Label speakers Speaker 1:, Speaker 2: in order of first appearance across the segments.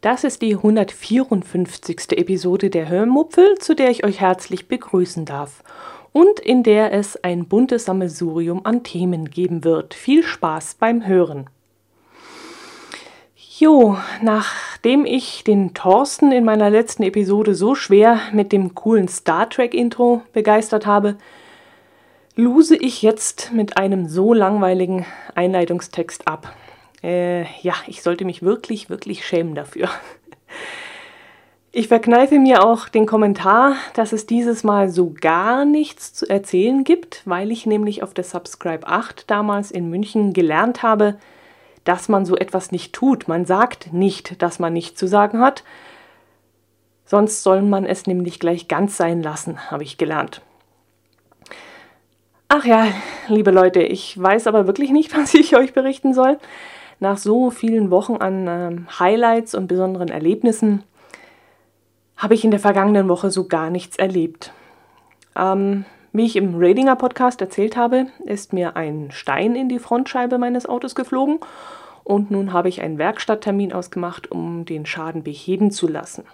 Speaker 1: Das ist die 154. Episode der Hörmupfel, zu der ich euch herzlich begrüßen darf und in der es ein buntes Sammelsurium an Themen geben wird. Viel Spaß beim Hören. Jo, nachdem ich den Thorsten in meiner letzten Episode so schwer mit dem coolen Star Trek Intro begeistert habe, lose ich jetzt mit einem so langweiligen Einleitungstext ab. Äh, ja, ich sollte mich wirklich, wirklich schämen dafür. Ich verkneife mir auch den Kommentar, dass es dieses Mal so gar nichts zu erzählen gibt, weil ich nämlich auf der Subscribe 8 damals in München gelernt habe, dass man so etwas nicht tut. Man sagt nicht, dass man nichts zu sagen hat. Sonst soll man es nämlich gleich ganz sein lassen, habe ich gelernt. Ach ja, liebe Leute, ich weiß aber wirklich nicht, was ich euch berichten soll nach so vielen Wochen an ähm, Highlights und besonderen Erlebnissen habe ich in der vergangenen Woche so gar nichts erlebt. Ähm, wie ich im Radinger Podcast erzählt habe, ist mir ein Stein in die Frontscheibe meines Autos geflogen und nun habe ich einen Werkstatttermin ausgemacht, um den Schaden beheben zu lassen.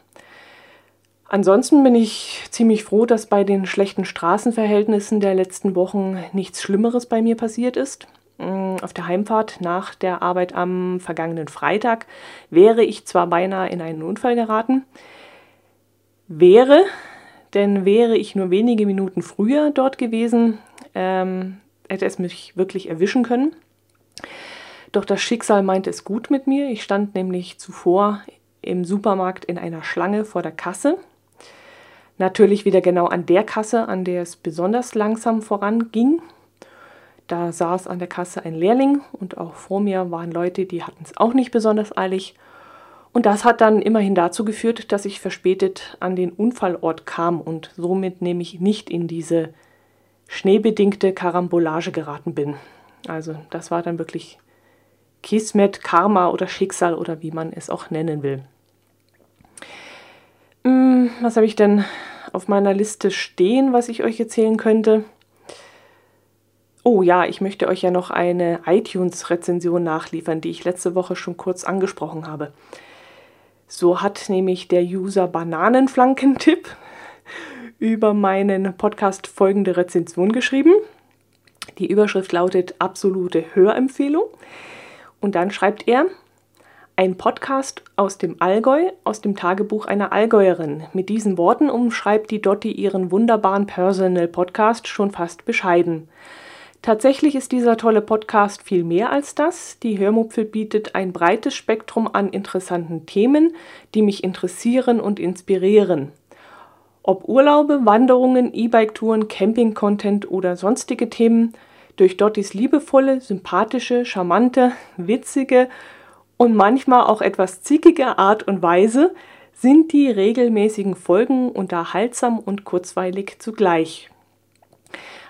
Speaker 1: Ansonsten bin ich ziemlich froh, dass bei den schlechten Straßenverhältnissen der letzten Wochen nichts Schlimmeres bei mir passiert ist. Mm, auf der Heimfahrt nach der Arbeit am vergangenen Freitag wäre ich zwar beinahe in einen Unfall geraten, wäre, denn wäre ich nur wenige Minuten früher dort gewesen, ähm, hätte es mich wirklich erwischen können. Doch das Schicksal meinte es gut mit mir. Ich stand nämlich zuvor im Supermarkt in einer Schlange vor der Kasse. Natürlich wieder genau an der Kasse, an der es besonders langsam voranging. Da saß an der Kasse ein Lehrling und auch vor mir waren Leute, die hatten es auch nicht besonders eilig. Und das hat dann immerhin dazu geführt, dass ich verspätet an den Unfallort kam und somit nämlich nicht in diese schneebedingte Karambolage geraten bin. Also das war dann wirklich Kismet, Karma oder Schicksal oder wie man es auch nennen will. Hm, was habe ich denn auf meiner Liste stehen, was ich euch erzählen könnte? Oh ja, ich möchte euch ja noch eine iTunes-Rezension nachliefern, die ich letzte Woche schon kurz angesprochen habe. So hat nämlich der User Bananenflankentipp über meinen Podcast folgende Rezension geschrieben. Die Überschrift lautet absolute Hörempfehlung. Und dann schreibt er, ein Podcast aus dem Allgäu, aus dem Tagebuch einer Allgäuerin. Mit diesen Worten umschreibt die Dotti ihren wunderbaren Personal Podcast schon fast bescheiden. Tatsächlich ist dieser tolle Podcast viel mehr als das. Die Hörmupfel bietet ein breites Spektrum an interessanten Themen, die mich interessieren und inspirieren. Ob Urlaube, Wanderungen, E-Bike-Touren, Camping-Content oder sonstige Themen, durch Dottis liebevolle, sympathische, charmante, witzige und manchmal auch etwas zickige Art und Weise sind die regelmäßigen Folgen unterhaltsam und kurzweilig zugleich.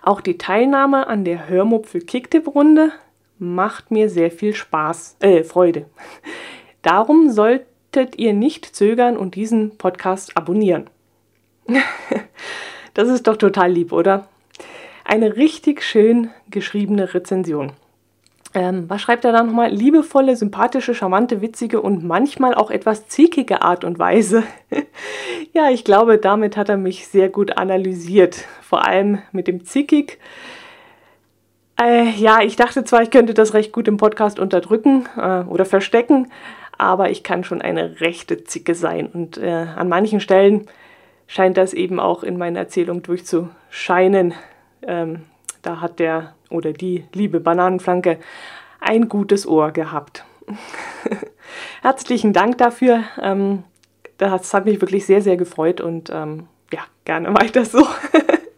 Speaker 1: Auch die Teilnahme an der Hörmupfel Kicktipp-Runde macht mir sehr viel Spaß, äh, Freude. Darum solltet ihr nicht zögern und diesen Podcast abonnieren. das ist doch total lieb, oder? Eine richtig schön geschriebene Rezension. Ähm, was schreibt er da nochmal? Liebevolle, sympathische, charmante, witzige und manchmal auch etwas zickige Art und Weise. ja, ich glaube, damit hat er mich sehr gut analysiert. Vor allem mit dem zickig. Äh, ja, ich dachte zwar, ich könnte das recht gut im Podcast unterdrücken äh, oder verstecken, aber ich kann schon eine rechte Zicke sein. Und äh, an manchen Stellen scheint das eben auch in meiner Erzählung durchzuscheinen. Ähm, da hat der oder die liebe Bananenflanke ein gutes Ohr gehabt. Herzlichen Dank dafür. Ähm, das hat mich wirklich sehr, sehr gefreut und ähm, ja, gerne weiter so.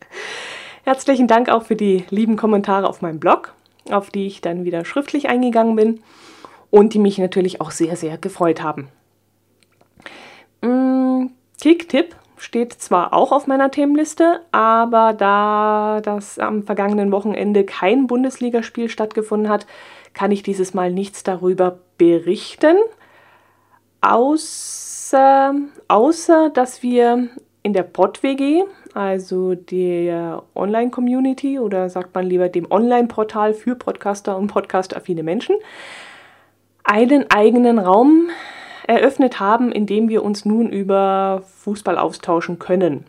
Speaker 1: Herzlichen Dank auch für die lieben Kommentare auf meinem Blog, auf die ich dann wieder schriftlich eingegangen bin und die mich natürlich auch sehr, sehr gefreut haben. Mm, Kick-Tipp steht zwar auch auf meiner Themenliste, aber da das am vergangenen Wochenende kein Bundesligaspiel stattgefunden hat, kann ich dieses Mal nichts darüber berichten, außer, außer dass wir in der Pod-WG, also der Online-Community oder sagt man lieber dem Online-Portal für Podcaster und Podcast-affine Menschen, einen eigenen Raum eröffnet haben, in dem wir uns nun über Fußball austauschen können.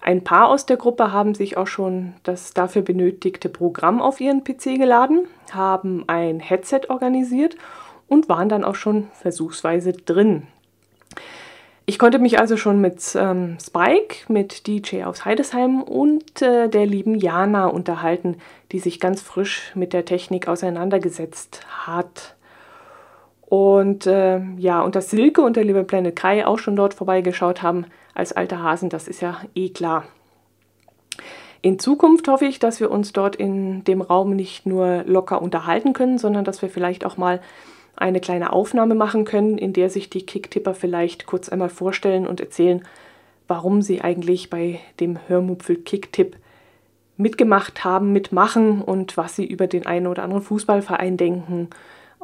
Speaker 1: Ein paar aus der Gruppe haben sich auch schon das dafür benötigte Programm auf ihren PC geladen, haben ein Headset organisiert und waren dann auch schon versuchsweise drin. Ich konnte mich also schon mit ähm, Spike, mit DJ aus Heidesheim und äh, der lieben Jana unterhalten, die sich ganz frisch mit der Technik auseinandergesetzt hat. Und äh, ja, und dass Silke und der liebe Planet Kai auch schon dort vorbeigeschaut haben als alte Hasen, das ist ja eh klar. In Zukunft hoffe ich, dass wir uns dort in dem Raum nicht nur locker unterhalten können, sondern dass wir vielleicht auch mal eine kleine Aufnahme machen können, in der sich die Kicktipper vielleicht kurz einmal vorstellen und erzählen, warum sie eigentlich bei dem Hörmupfel Kicktipp mitgemacht haben, mitmachen und was sie über den einen oder anderen Fußballverein denken.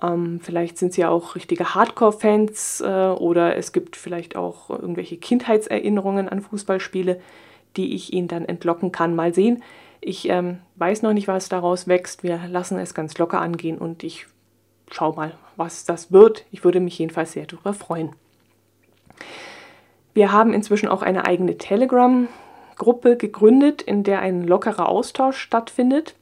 Speaker 1: Ähm, vielleicht sind sie ja auch richtige Hardcore-Fans äh, oder es gibt vielleicht auch irgendwelche Kindheitserinnerungen an Fußballspiele, die ich ihnen dann entlocken kann. Mal sehen. Ich ähm, weiß noch nicht, was daraus wächst. Wir lassen es ganz locker angehen und ich schau mal, was das wird. Ich würde mich jedenfalls sehr darüber freuen. Wir haben inzwischen auch eine eigene Telegram-Gruppe gegründet, in der ein lockerer Austausch stattfindet.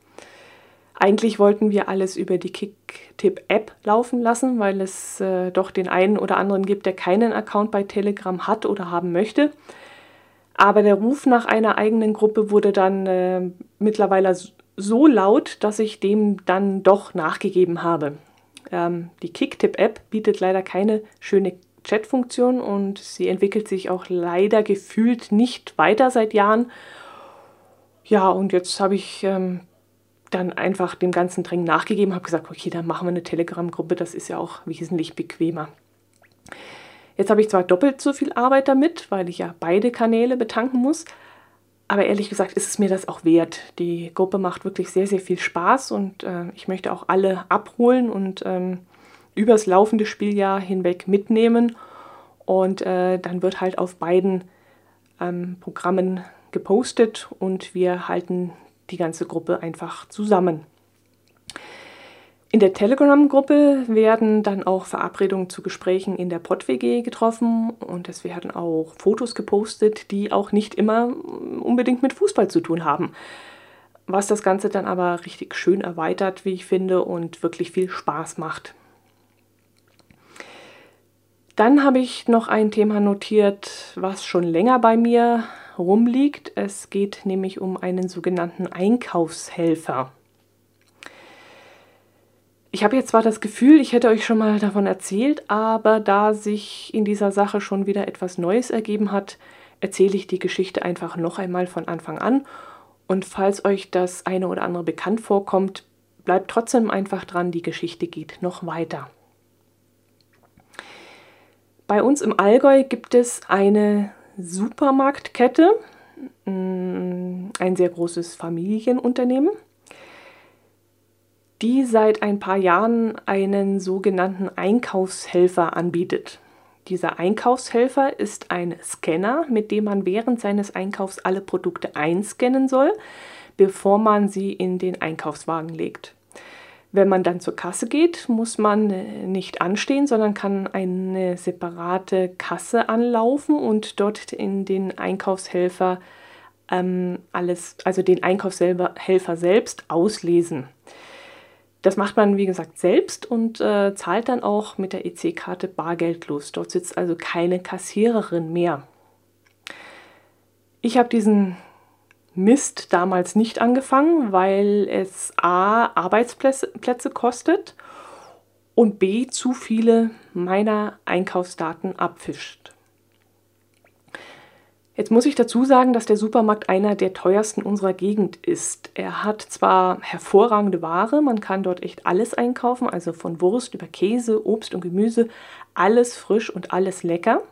Speaker 1: Eigentlich wollten wir alles über die Kicktip-App laufen lassen, weil es äh, doch den einen oder anderen gibt, der keinen Account bei Telegram hat oder haben möchte. Aber der Ruf nach einer eigenen Gruppe wurde dann äh, mittlerweile so laut, dass ich dem dann doch nachgegeben habe. Ähm, die Kicktip-App bietet leider keine schöne Chatfunktion und sie entwickelt sich auch leider gefühlt nicht weiter seit Jahren. Ja, und jetzt habe ich ähm, dann einfach dem ganzen Drängen nachgegeben, habe gesagt, okay, dann machen wir eine Telegram-Gruppe, das ist ja auch wesentlich bequemer. Jetzt habe ich zwar doppelt so viel Arbeit damit, weil ich ja beide Kanäle betanken muss, aber ehrlich gesagt ist es mir das auch wert. Die Gruppe macht wirklich sehr, sehr viel Spaß und äh, ich möchte auch alle abholen und ähm, übers laufende Spieljahr hinweg mitnehmen. Und äh, dann wird halt auf beiden ähm, Programmen gepostet und wir halten die ganze Gruppe einfach zusammen. In der Telegram-Gruppe werden dann auch Verabredungen zu Gesprächen in der PodWG getroffen und es werden auch Fotos gepostet, die auch nicht immer unbedingt mit Fußball zu tun haben. Was das Ganze dann aber richtig schön erweitert, wie ich finde, und wirklich viel Spaß macht. Dann habe ich noch ein Thema notiert, was schon länger bei mir rumliegt. Es geht nämlich um einen sogenannten Einkaufshelfer. Ich habe jetzt zwar das Gefühl, ich hätte euch schon mal davon erzählt, aber da sich in dieser Sache schon wieder etwas Neues ergeben hat, erzähle ich die Geschichte einfach noch einmal von Anfang an. Und falls euch das eine oder andere bekannt vorkommt, bleibt trotzdem einfach dran, die Geschichte geht noch weiter. Bei uns im Allgäu gibt es eine Supermarktkette, mm, ein sehr großes Familienunternehmen die seit ein paar Jahren einen sogenannten Einkaufshelfer anbietet. Dieser Einkaufshelfer ist ein Scanner, mit dem man während seines Einkaufs alle Produkte einscannen soll, bevor man sie in den Einkaufswagen legt. Wenn man dann zur Kasse geht, muss man nicht anstehen, sondern kann eine separate Kasse anlaufen und dort in den Einkaufshelfer ähm, alles, also den Einkaufshelfer selbst auslesen. Das macht man, wie gesagt, selbst und äh, zahlt dann auch mit der EC-Karte bargeldlos. Dort sitzt also keine Kassiererin mehr. Ich habe diesen Mist damals nicht angefangen, weil es a. Arbeitsplätze kostet und b. zu viele meiner Einkaufsdaten abfischt. Jetzt muss ich dazu sagen, dass der Supermarkt einer der teuersten unserer Gegend ist. Er hat zwar hervorragende Ware, man kann dort echt alles einkaufen, also von Wurst über Käse, Obst und Gemüse, alles frisch und alles lecker.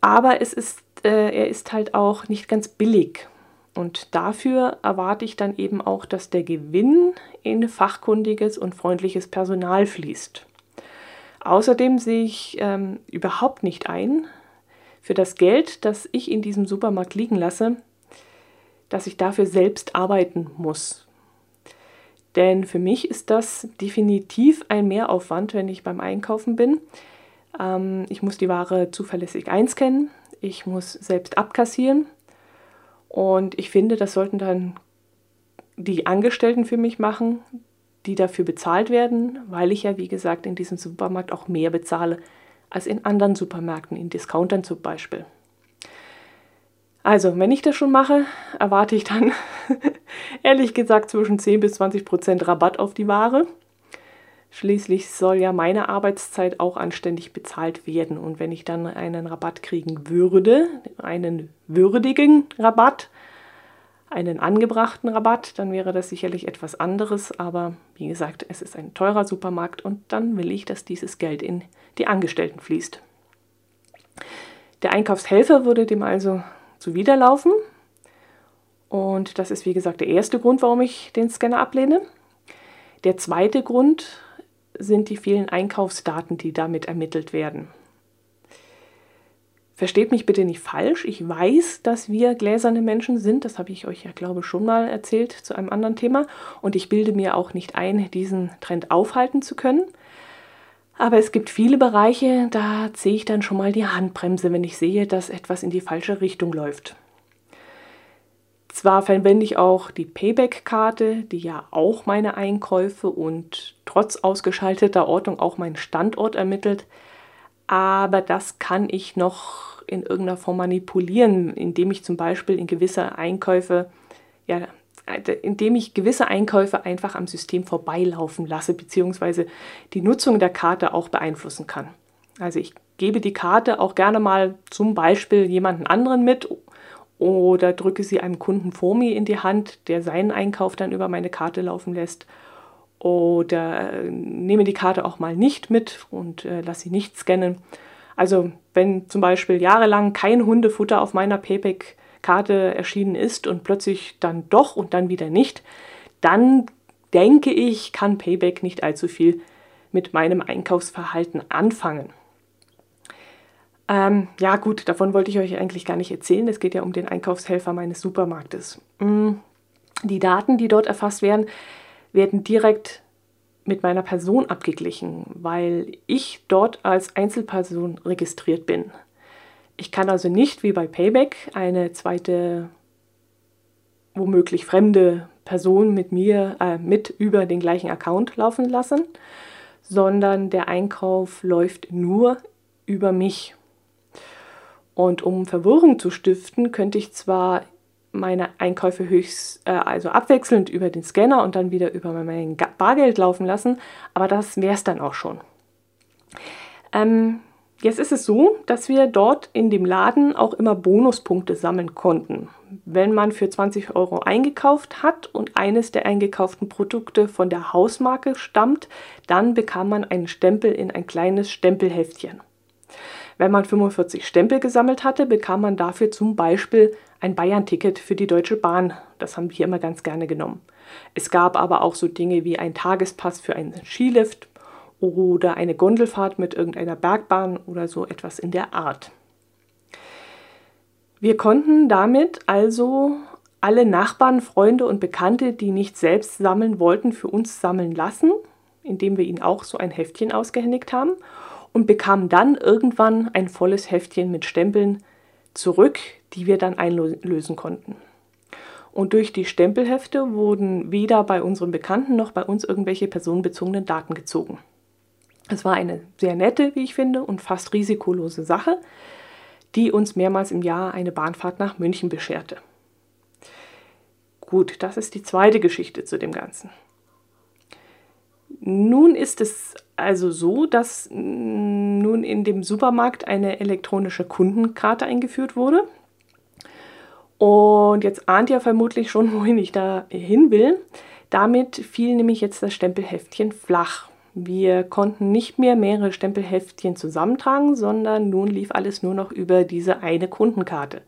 Speaker 1: Aber es ist, äh, er ist halt auch nicht ganz billig. Und dafür erwarte ich dann eben auch, dass der Gewinn in fachkundiges und freundliches Personal fließt. Außerdem sehe ich ähm, überhaupt nicht ein, für das Geld, das ich in diesem Supermarkt liegen lasse, dass ich dafür selbst arbeiten muss. Denn für mich ist das definitiv ein Mehraufwand, wenn ich beim Einkaufen bin. Ähm, ich muss die Ware zuverlässig einscannen, ich muss selbst abkassieren und ich finde, das sollten dann die Angestellten für mich machen, die dafür bezahlt werden, weil ich ja, wie gesagt, in diesem Supermarkt auch mehr bezahle als in anderen Supermärkten, in Discountern zum Beispiel. Also, wenn ich das schon mache, erwarte ich dann ehrlich gesagt zwischen 10 bis 20 Prozent Rabatt auf die Ware. Schließlich soll ja meine Arbeitszeit auch anständig bezahlt werden. Und wenn ich dann einen Rabatt kriegen würde, einen würdigen Rabatt, einen angebrachten Rabatt, dann wäre das sicherlich etwas anderes. Aber wie gesagt, es ist ein teurer Supermarkt und dann will ich, dass dieses Geld in die Angestellten fließt. Der Einkaufshelfer würde dem also zuwiderlaufen. Und das ist wie gesagt der erste Grund, warum ich den Scanner ablehne. Der zweite Grund sind die vielen Einkaufsdaten, die damit ermittelt werden. Versteht mich bitte nicht falsch. Ich weiß, dass wir gläserne Menschen sind. Das habe ich euch ja, glaube ich, schon mal erzählt zu einem anderen Thema. Und ich bilde mir auch nicht ein, diesen Trend aufhalten zu können. Aber es gibt viele Bereiche, da ziehe ich dann schon mal die Handbremse, wenn ich sehe, dass etwas in die falsche Richtung läuft. Zwar verwende ich auch die Payback-Karte, die ja auch meine Einkäufe und trotz ausgeschalteter Ortung auch meinen Standort ermittelt, aber das kann ich noch in irgendeiner Form manipulieren, indem ich zum Beispiel in gewisse Einkäufe, ja, indem ich gewisse Einkäufe einfach am System vorbeilaufen lasse, beziehungsweise die Nutzung der Karte auch beeinflussen kann. Also ich gebe die Karte auch gerne mal zum Beispiel jemanden anderen mit oder drücke sie einem Kunden vor mir in die Hand, der seinen Einkauf dann über meine Karte laufen lässt oder äh, nehme die Karte auch mal nicht mit und äh, lasse sie nicht scannen. Also wenn zum Beispiel jahrelang kein Hundefutter auf meiner Payback-Karte erschienen ist und plötzlich dann doch und dann wieder nicht, dann denke ich, kann Payback nicht allzu viel mit meinem Einkaufsverhalten anfangen. Ähm, ja gut, davon wollte ich euch eigentlich gar nicht erzählen. Es geht ja um den Einkaufshelfer meines Supermarktes. Mm, die Daten, die dort erfasst werden, werden direkt mit meiner Person abgeglichen, weil ich dort als Einzelperson registriert bin. Ich kann also nicht wie bei Payback eine zweite, womöglich fremde Person mit mir äh, mit über den gleichen Account laufen lassen, sondern der Einkauf läuft nur über mich. Und um Verwirrung zu stiften, könnte ich zwar meine Einkäufe höchst, äh, also abwechselnd über den Scanner und dann wieder über mein Bargeld laufen lassen. Aber das wäre es dann auch schon. Ähm, jetzt ist es so, dass wir dort in dem Laden auch immer Bonuspunkte sammeln konnten. Wenn man für 20 Euro eingekauft hat und eines der eingekauften Produkte von der Hausmarke stammt, dann bekam man einen Stempel in ein kleines Stempelheftchen. Wenn man 45 Stempel gesammelt hatte, bekam man dafür zum Beispiel ein Bayern-Ticket für die Deutsche Bahn. Das haben wir immer ganz gerne genommen. Es gab aber auch so Dinge wie ein Tagespass für einen Skilift oder eine Gondelfahrt mit irgendeiner Bergbahn oder so etwas in der Art. Wir konnten damit also alle Nachbarn, Freunde und Bekannte, die nicht selbst sammeln wollten, für uns sammeln lassen, indem wir ihnen auch so ein Heftchen ausgehändigt haben und bekamen dann irgendwann ein volles Heftchen mit Stempeln zurück, die wir dann einlösen konnten. Und durch die Stempelhefte wurden weder bei unseren Bekannten noch bei uns irgendwelche personenbezogenen Daten gezogen. Es war eine sehr nette, wie ich finde, und fast risikolose Sache, die uns mehrmals im Jahr eine Bahnfahrt nach München bescherte. Gut, das ist die zweite Geschichte zu dem Ganzen. Nun ist es also so, dass nun in dem Supermarkt eine elektronische Kundenkarte eingeführt wurde. Und jetzt ahnt ihr vermutlich schon, wohin ich da hin will. Damit fiel nämlich jetzt das Stempelheftchen flach. Wir konnten nicht mehr mehrere Stempelheftchen zusammentragen, sondern nun lief alles nur noch über diese eine Kundenkarte.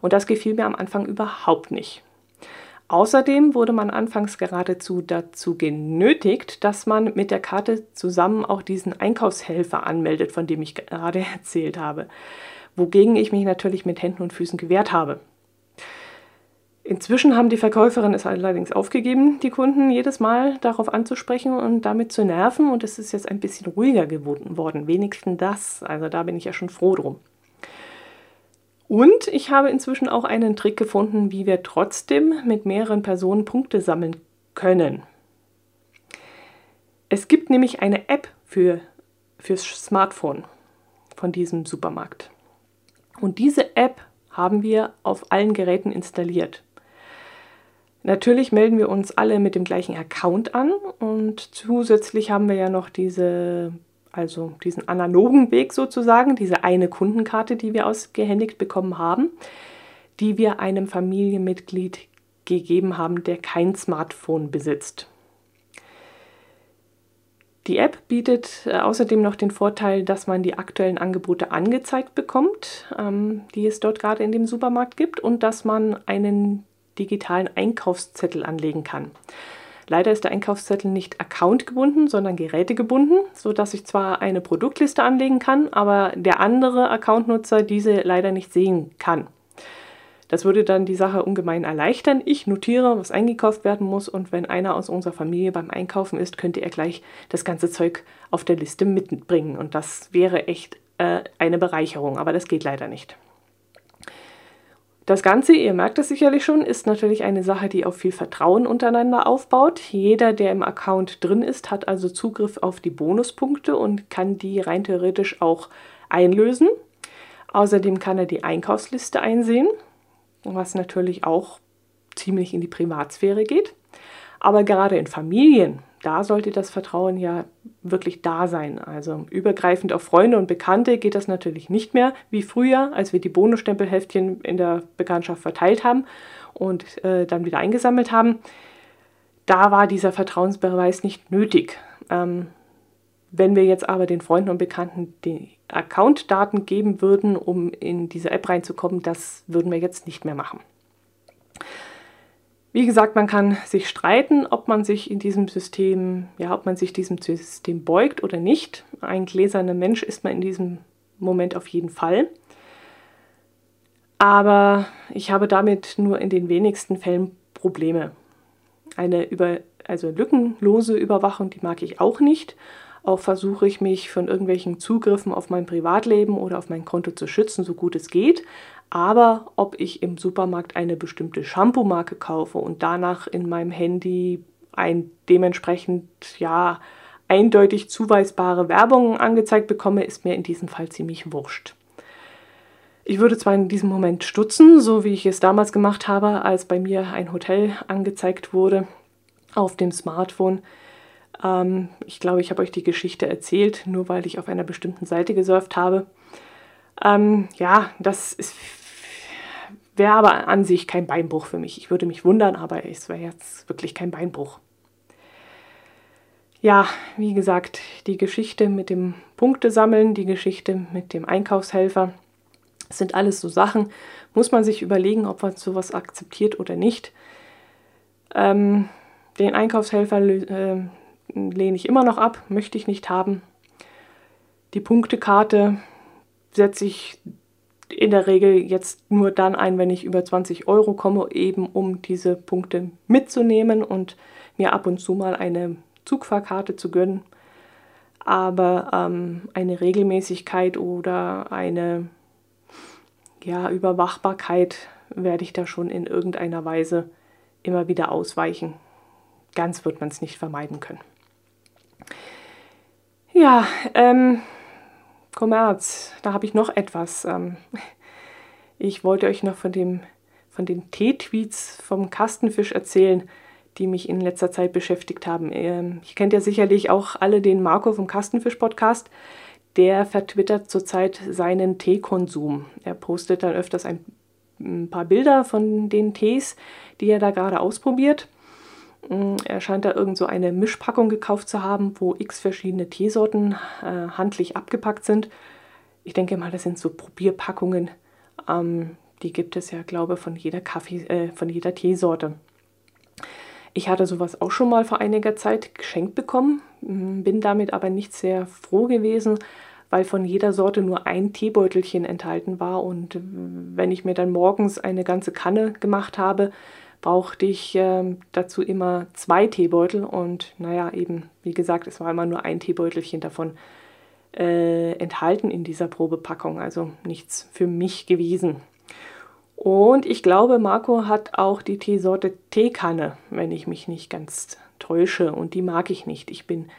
Speaker 1: Und das gefiel mir am Anfang überhaupt nicht. Außerdem wurde man anfangs geradezu dazu genötigt, dass man mit der Karte zusammen auch diesen Einkaufshelfer anmeldet, von dem ich gerade erzählt habe. wogegen ich mich natürlich mit Händen und Füßen gewehrt habe. Inzwischen haben die Verkäuferinnen es allerdings aufgegeben, die Kunden jedes Mal darauf anzusprechen und damit zu nerven. Und es ist jetzt ein bisschen ruhiger geworden. Wenigstens das. Also da bin ich ja schon froh drum. Und ich habe inzwischen auch einen Trick gefunden, wie wir trotzdem mit mehreren Personen Punkte sammeln können. Es gibt nämlich eine App für, fürs Smartphone von diesem Supermarkt. Und diese App haben wir auf allen Geräten installiert. Natürlich melden wir uns alle mit dem gleichen Account an und zusätzlich haben wir ja noch diese, also diesen analogen Weg sozusagen, diese eine Kundenkarte, die wir ausgehändigt bekommen haben, die wir einem Familienmitglied gegeben haben, der kein Smartphone besitzt. Die App bietet äh, außerdem noch den Vorteil, dass man die aktuellen Angebote angezeigt bekommt, ähm, die es dort gerade in dem Supermarkt gibt, und dass man einen digitalen Einkaufszettel anlegen kann. Leider ist der Einkaufszettel nicht accountgebunden, sondern gerätegebunden, sodass ich zwar eine Produktliste anlegen kann, aber der andere Accountnutzer diese leider nicht sehen kann. Das würde dann die Sache ungemein erleichtern. Ich notiere, was eingekauft werden muss und wenn einer aus unserer Familie beim Einkaufen ist, könnte er gleich das ganze Zeug auf der Liste mitbringen und das wäre echt äh, eine Bereicherung, aber das geht leider nicht. Das Ganze, ihr merkt es sicherlich schon, ist natürlich eine Sache, die auf viel Vertrauen untereinander aufbaut. Jeder, der im Account drin ist, hat also Zugriff auf die Bonuspunkte und kann die rein theoretisch auch einlösen. Außerdem kann er die Einkaufsliste einsehen, was natürlich auch ziemlich in die Privatsphäre geht. Aber gerade in Familien da sollte das Vertrauen ja wirklich da sein. Also übergreifend auf Freunde und Bekannte geht das natürlich nicht mehr wie früher, als wir die Bonusstempelheftchen in der Bekanntschaft verteilt haben und äh, dann wieder eingesammelt haben. Da war dieser Vertrauensbeweis nicht nötig. Ähm, wenn wir jetzt aber den Freunden und Bekannten die Accountdaten geben würden, um in diese App reinzukommen, das würden wir jetzt nicht mehr machen. Wie gesagt, man kann sich streiten, ob man sich in diesem System, ja, ob man sich diesem System beugt oder nicht. Ein gläserner Mensch ist man in diesem Moment auf jeden Fall. Aber ich habe damit nur in den wenigsten Fällen Probleme. Eine über, also lückenlose Überwachung, die mag ich auch nicht. Auch versuche ich mich von irgendwelchen Zugriffen auf mein Privatleben oder auf mein Konto zu schützen, so gut es geht. Aber ob ich im Supermarkt eine bestimmte Shampoo-Marke kaufe und danach in meinem Handy ein dementsprechend ja eindeutig zuweisbare Werbung angezeigt bekomme, ist mir in diesem Fall ziemlich wurscht. Ich würde zwar in diesem Moment stutzen, so wie ich es damals gemacht habe, als bei mir ein Hotel angezeigt wurde auf dem Smartphone. Ähm, ich glaube, ich habe euch die Geschichte erzählt, nur weil ich auf einer bestimmten Seite gesurft habe. Ähm, ja, das wäre aber an sich kein Beinbruch für mich. Ich würde mich wundern, aber es wäre jetzt wirklich kein Beinbruch. Ja, wie gesagt, die Geschichte mit dem Punktesammeln, die Geschichte mit dem Einkaufshelfer, sind alles so Sachen, muss man sich überlegen, ob man sowas akzeptiert oder nicht. Ähm, den Einkaufshelfer äh, lehne ich immer noch ab, möchte ich nicht haben. Die Punktekarte setze ich in der Regel jetzt nur dann ein, wenn ich über 20 Euro komme, eben um diese Punkte mitzunehmen und mir ab und zu mal eine Zugfahrkarte zu gönnen. Aber ähm, eine Regelmäßigkeit oder eine ja, Überwachbarkeit werde ich da schon in irgendeiner Weise immer wieder ausweichen. Ganz wird man es nicht vermeiden können. Ja, ähm, Kommerz, da habe ich noch etwas. Ähm, ich wollte euch noch von, dem, von den T-Tweets vom Kastenfisch erzählen, die mich in letzter Zeit beschäftigt haben. Ähm, ihr kennt ja sicherlich auch alle den Marco vom Kastenfisch-Podcast. Der vertwittert zurzeit seinen Teekonsum. Er postet dann öfters ein, ein paar Bilder von den Tees, die er da gerade ausprobiert. Mm, er scheint da irgend so eine Mischpackung gekauft zu haben, wo x verschiedene Teesorten äh, handlich abgepackt sind. Ich denke mal, das sind so Probierpackungen. Ähm, die gibt es ja, glaube ich, von jeder Kaffee, äh, von jeder Teesorte. Ich hatte sowas auch schon mal vor einiger Zeit geschenkt bekommen, mm, bin damit aber nicht sehr froh gewesen, weil von jeder Sorte nur ein Teebeutelchen enthalten war. Und wenn ich mir dann morgens eine ganze Kanne gemacht habe, brauchte ich äh, dazu immer zwei Teebeutel. Und naja, eben, wie gesagt, es war immer nur ein Teebeutelchen davon äh, enthalten in dieser Probepackung. Also nichts für mich gewesen. Und ich glaube, Marco hat auch die Teesorte Teekanne, wenn ich mich nicht ganz täusche. Und die mag ich nicht. Ich bin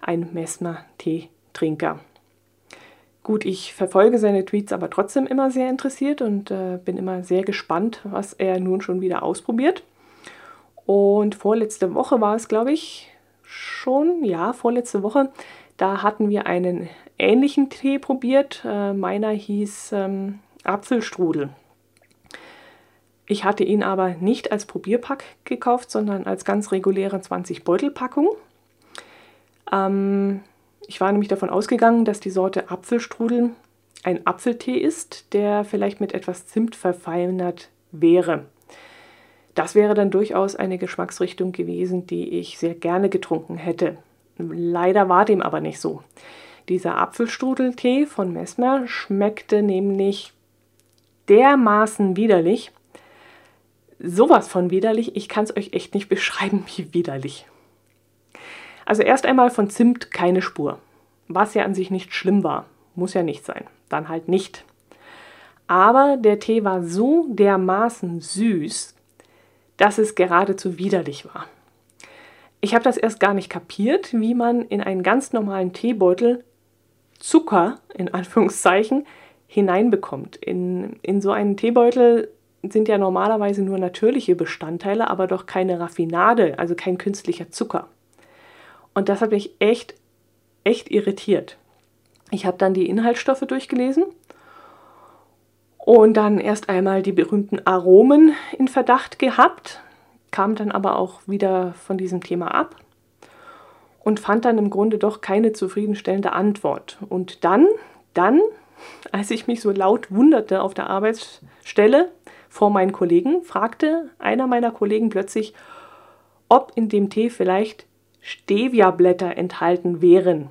Speaker 1: ein Messmer-Teetrinker. Gut, ich verfolge seine Tweets aber trotzdem immer sehr interessiert und äh, bin immer sehr gespannt, was er nun schon wieder ausprobiert. Und vorletzte Woche war es, glaube ich, schon, ja, vorletzte Woche, da hatten wir einen ähnlichen Tee probiert. Äh, meiner hieß ähm, Apfelstrudel. Ich hatte ihn aber nicht als Probierpack gekauft, sondern als ganz reguläre 20-Beutel-Packung. Ähm, ich war nämlich davon ausgegangen, dass die Sorte Apfelstrudel ein Apfeltee ist, der vielleicht mit etwas Zimt verfeinert wäre. Das wäre dann durchaus eine Geschmacksrichtung gewesen, die ich sehr gerne getrunken hätte. Leider war dem aber nicht so. Dieser Apfelstrudeltee von Messmer schmeckte nämlich dermaßen widerlich, sowas von widerlich, ich kann es euch echt nicht beschreiben, wie widerlich. Also erst einmal von Zimt keine Spur, was ja an sich nicht schlimm war, muss ja nicht sein, dann halt nicht. Aber der Tee war so dermaßen süß, dass es geradezu widerlich war. Ich habe das erst gar nicht kapiert, wie man in einen ganz normalen Teebeutel Zucker, in Anführungszeichen, hineinbekommt. In, in so einen Teebeutel sind ja normalerweise nur natürliche Bestandteile, aber doch keine Raffinade, also kein künstlicher Zucker. Und das hat mich echt, echt irritiert. Ich habe dann die Inhaltsstoffe durchgelesen und dann erst einmal die berühmten Aromen in Verdacht gehabt, kam dann aber auch wieder von diesem Thema ab und fand dann im Grunde doch keine zufriedenstellende Antwort. Und dann, dann, als ich mich so laut wunderte auf der Arbeitsstelle, vor meinen Kollegen, fragte einer meiner Kollegen plötzlich, ob in dem Tee vielleicht Stevia-Blätter enthalten wären.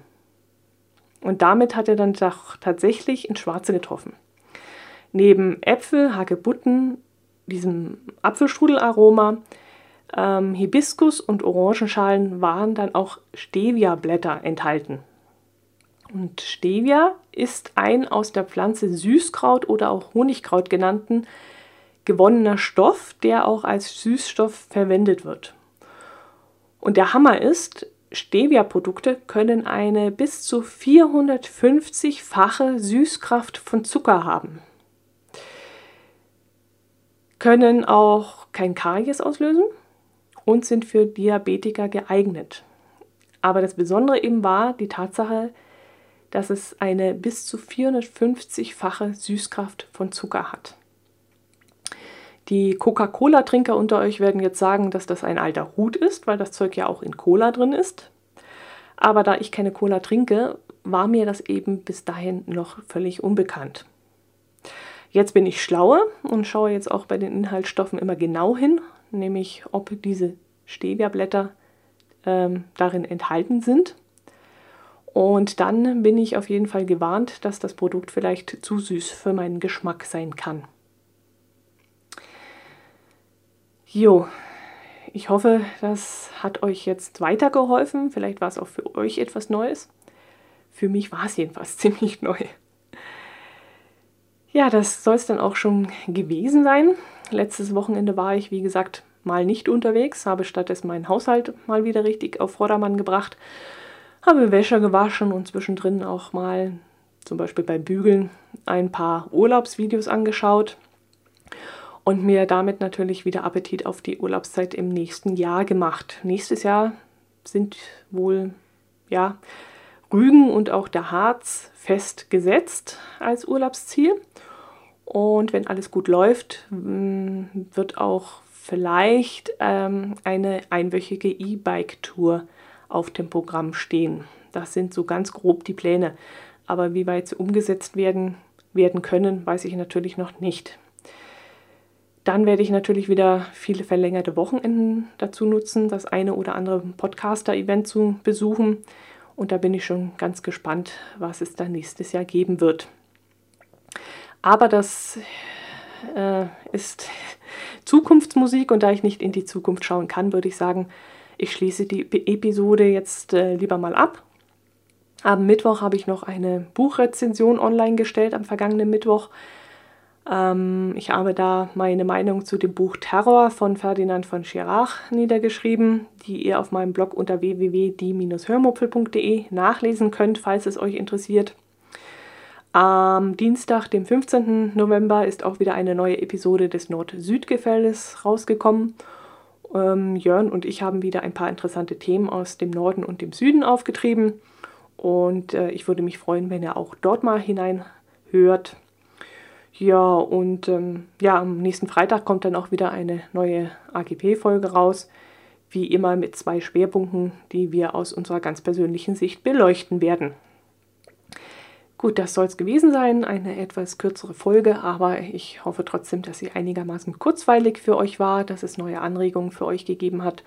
Speaker 1: Und damit hat er dann tatsächlich ins Schwarze getroffen. Neben Äpfel, Hagebutten, diesem Apfelstrudelaroma, ähm, Hibiskus und Orangenschalen waren dann auch Stevia-Blätter enthalten. Und Stevia ist ein aus der Pflanze Süßkraut oder auch Honigkraut genannten gewonnener Stoff, der auch als Süßstoff verwendet wird. Und der Hammer ist, Stevia-Produkte können eine bis zu 450-fache Süßkraft von Zucker haben. Können auch kein Karies auslösen und sind für Diabetiker geeignet. Aber das Besondere eben war die Tatsache, dass es eine bis zu 450-fache Süßkraft von Zucker hat. Die Coca-Cola-Trinker unter euch werden jetzt sagen, dass das ein alter Hut ist, weil das Zeug ja auch in Cola drin ist. Aber da ich keine Cola trinke, war mir das eben bis dahin noch völlig unbekannt. Jetzt bin ich schlauer und schaue jetzt auch bei den Inhaltsstoffen immer genau hin, nämlich ob diese Stevia-Blätter ähm, darin enthalten sind. Und dann bin ich auf jeden Fall gewarnt, dass das Produkt vielleicht zu süß für meinen Geschmack sein kann. Jo, ich hoffe, das hat euch jetzt weitergeholfen. Vielleicht war es auch für euch etwas Neues. Für mich war es jedenfalls ziemlich neu. Ja, das soll es dann auch schon gewesen sein. Letztes Wochenende war ich, wie gesagt, mal nicht unterwegs, habe stattdessen meinen Haushalt mal wieder richtig auf Vordermann gebracht, habe Wäsche gewaschen und zwischendrin auch mal, zum Beispiel bei Bügeln, ein paar Urlaubsvideos angeschaut und mir damit natürlich wieder Appetit auf die Urlaubszeit im nächsten Jahr gemacht. Nächstes Jahr sind wohl ja Rügen und auch der Harz festgesetzt als Urlaubsziel. Und wenn alles gut läuft, wird auch vielleicht ähm, eine einwöchige E-Bike-Tour auf dem Programm stehen. Das sind so ganz grob die Pläne. Aber wie weit sie umgesetzt werden, werden können, weiß ich natürlich noch nicht. Dann werde ich natürlich wieder viele verlängerte Wochenenden dazu nutzen, das eine oder andere Podcaster-Event zu besuchen Und da bin ich schon ganz gespannt, was es dann nächstes Jahr geben wird. Aber das äh, ist Zukunftsmusik und da ich nicht in die Zukunft schauen kann, würde ich sagen, ich schließe die Episode jetzt äh, lieber mal ab. Am Mittwoch habe ich noch eine Buchrezension online gestellt, am vergangenen Mittwoch. Ähm, ich habe da meine Meinung zu dem Buch Terror von Ferdinand von Schirach niedergeschrieben, die ihr auf meinem Blog unter www.die-hörmupfel.de nachlesen könnt, falls es euch interessiert. Am Dienstag, dem 15. November, ist auch wieder eine neue Episode des Nord-Süd-Gefälles rausgekommen. Ähm, Jörn und ich haben wieder ein paar interessante Themen aus dem Norden und dem Süden aufgetrieben. Und äh, ich würde mich freuen, wenn ihr auch dort mal hineinhört. Ja, und ähm, ja, am nächsten Freitag kommt dann auch wieder eine neue AGP-Folge raus. Wie immer mit zwei Schwerpunkten, die wir aus unserer ganz persönlichen Sicht beleuchten werden. Gut, das soll es gewesen sein. Eine etwas kürzere Folge, aber ich hoffe trotzdem, dass sie einigermaßen kurzweilig für euch war, dass es neue Anregungen für euch gegeben hat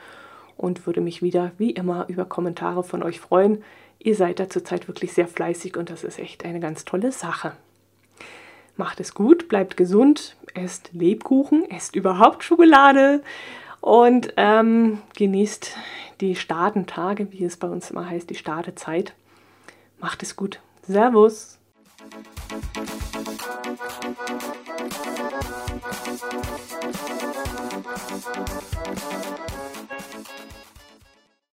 Speaker 1: und würde mich wieder wie immer über Kommentare von euch freuen. Ihr seid da zurzeit wirklich sehr fleißig und das ist echt eine ganz tolle Sache. Macht es gut, bleibt gesund, esst Lebkuchen, esst überhaupt Schokolade und ähm, genießt die Startentage, wie es bei uns immer heißt, die Startezeit. Macht es gut. Servus. Thank you.